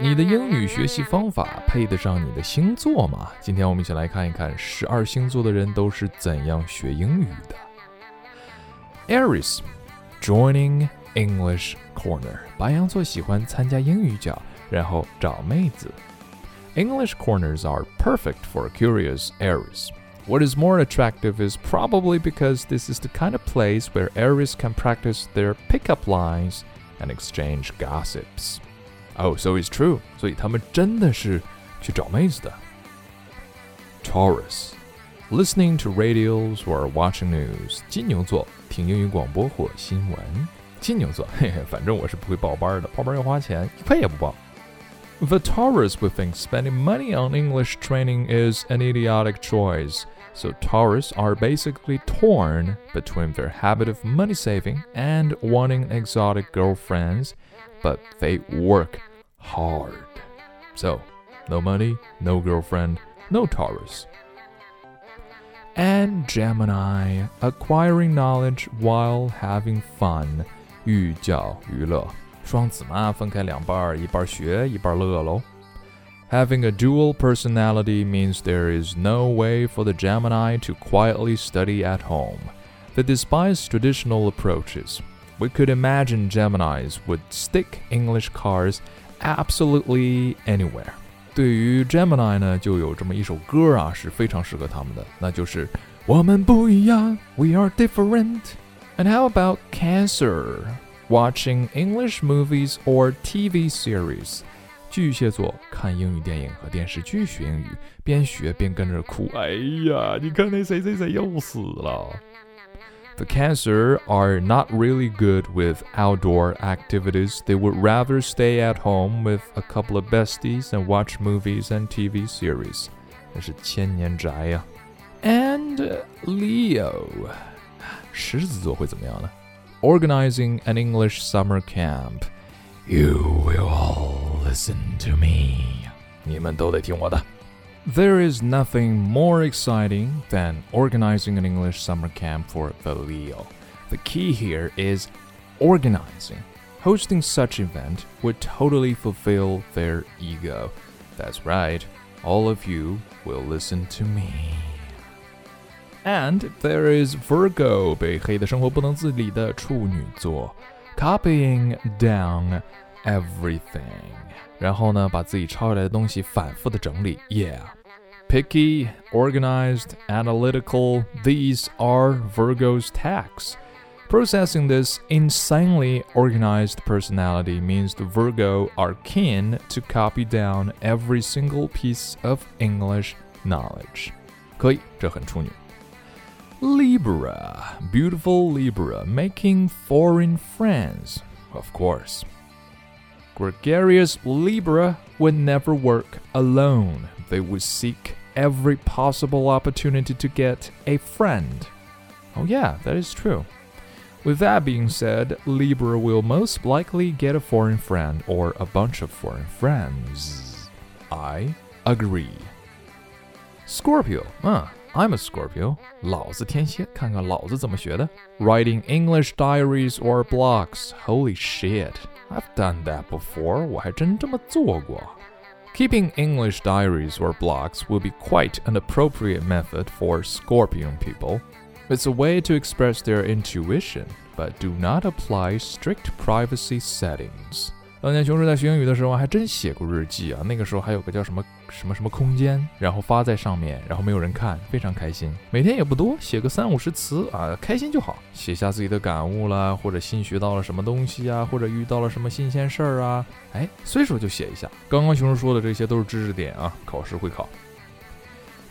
你的英语学习方法配得上你的星座吗？今天我们一起来看一看十二星座的人都是怎样学英语的。Aries joining English corner，白羊座喜欢参加英语角，然后找妹子。English corners are perfect for curious Aries. What is more attractive is probably because this is the kind of place where Aries can practice their pickup lines and exchange gossips. Oh, so it's true. 所以他们真的是去找妹子的。Taurus, listening to radios or watching news. 金牛座听英语广播或新闻。金牛座，嘿嘿，反正我是不会报班的，报班要花钱，一块也不报。The Taurus would think spending money on English training is an idiotic choice. So Taurus are basically torn between their habit of money saving and wanting exotic girlfriends, but they work hard. So, no money, no girlfriend, no Taurus. And Gemini, acquiring knowledge while having fun. 寓教于乐，双子嘛，分开两半儿，一半学，一半乐喽。 Having a dual personality means there is no way for the Gemini to quietly study at home. They despise traditional approaches. We could imagine Geminis would stick English cards absolutely anywhere. 对于 Gemini 呢，就有这么一首歌啊，是非常适合他们的，那就是我们不一样，We are different. And how about Cancer? Watching English movies or TV series. 巨蟹座看英语电影和电视剧学英语，边学边跟着哭。哎呀，你看那谁谁谁又死了。The Cancer are not really good with outdoor activities. They would rather stay at home with a couple of besties and watch movies and TV series. 那是千年宅呀。And Leo，狮子座会怎么样呢？Organizing an English summer camp. You will all listen to me. 你们都得听我的。there is nothing more exciting than organizing an English summer camp for the Leo. The key here is organizing. Hosting such event would totally fulfill their ego. That's right. All of you will listen to me. And there is Virgo, copying down everything，然后呢，把自己抄下来的东西反复的整理。Yeah。Picky, organized, analytical, these are Virgo's tax. Processing this insanely organized personality means the Virgo are keen to copy down every single piece of English knowledge. 可以，这很处女。Libra, beautiful Libra, making foreign friends, of course. Gregarious Libra would never work alone. They would seek every possible opportunity to get a friend. Oh, yeah, that is true. With that being said, Libra will most likely get a foreign friend or a bunch of foreign friends. I agree. Scorpio, uh, I'm a Scorpio. 老子天蝎，看看老子怎么学的。Writing English diaries or blogs. Holy shit. I've done that before. 我还真这么做过。Keeping English diaries or blogs will be quite an appropriate method for Scorpion people. It's a way to express their intuition, but do not apply strict privacy settings. 当年熊叔在学英语的时候，还真写过日记啊。那个时候还有个叫什么什么什么空间，然后发在上面，然后没有人看，非常开心。每天也不多，写个三五十词啊，开心就好。写下自己的感悟啦，或者新学到了什么东西啊，或者遇到了什么新鲜事儿啊，哎，随手就写一下。刚刚熊叔说的这些都是知识点啊，考试会考。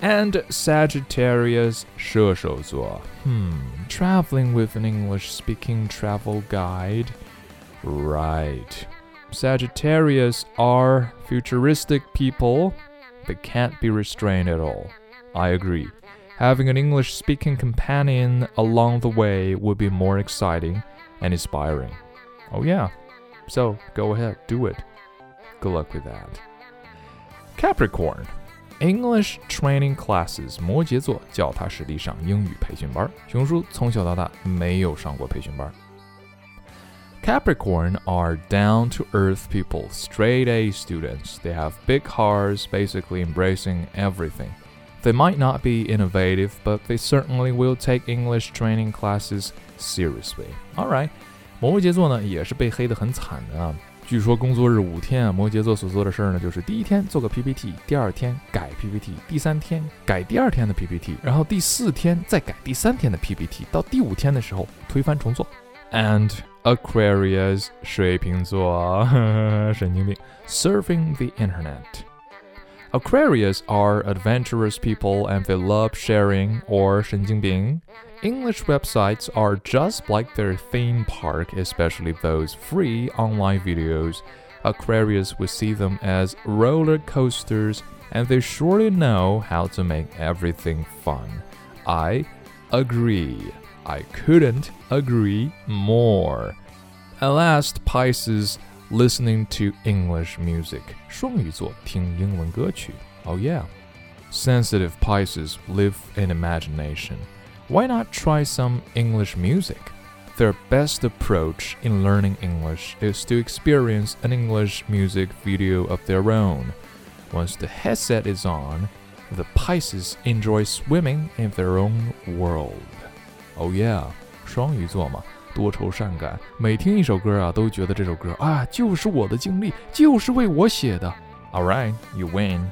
And Sagittarius 射手座，hmm, traveling with an English-speaking travel guide, right? Sagittarius are futuristic people. They can't be restrained at all. I agree. Having an English speaking companion along the way would be more exciting and inspiring. Oh, yeah. So go ahead, do it. Good luck with that. Capricorn. English training classes，摩羯座脚踏实地上英语培训班。熊叔从小到大没有上过培训班。 Capricorn are down to earth people, straight A students. They have big hearts, basically embracing everything. They might not be innovative, but they certainly will take English training classes seriously. Alright，摩羯座呢也是被黑得很惨的啊。据说工作日五天啊，摩羯座所做的事儿呢，就是第一天做个 PPT，第二天改 PPT，第三天改第二天的 PPT，然后第四天再改第三天的 PPT，到第五天的时候推翻重做。 And Aquarius 水瓶座，神经病，surfing the internet。Aquarius are adventurous people and they love sharing or 神经病 English websites are just like their theme park, especially those free online videos. Aquarius would see them as roller coasters, and they surely know how to make everything fun. I agree. I couldn't agree more. At last, Pisces listening to English music. 双鱼座听英文歌曲. Oh yeah. Sensitive Pisces live in imagination. Why not try some English music? Their best approach in learning English is to experience an English music video of their own. Once the headset is on, the Pisces enjoy swimming in their own world. Oh yeah，双鱼座嘛，多愁善感，每听一首歌啊，都觉得这首歌啊就是我的经历，就是为我写的。All right, you win.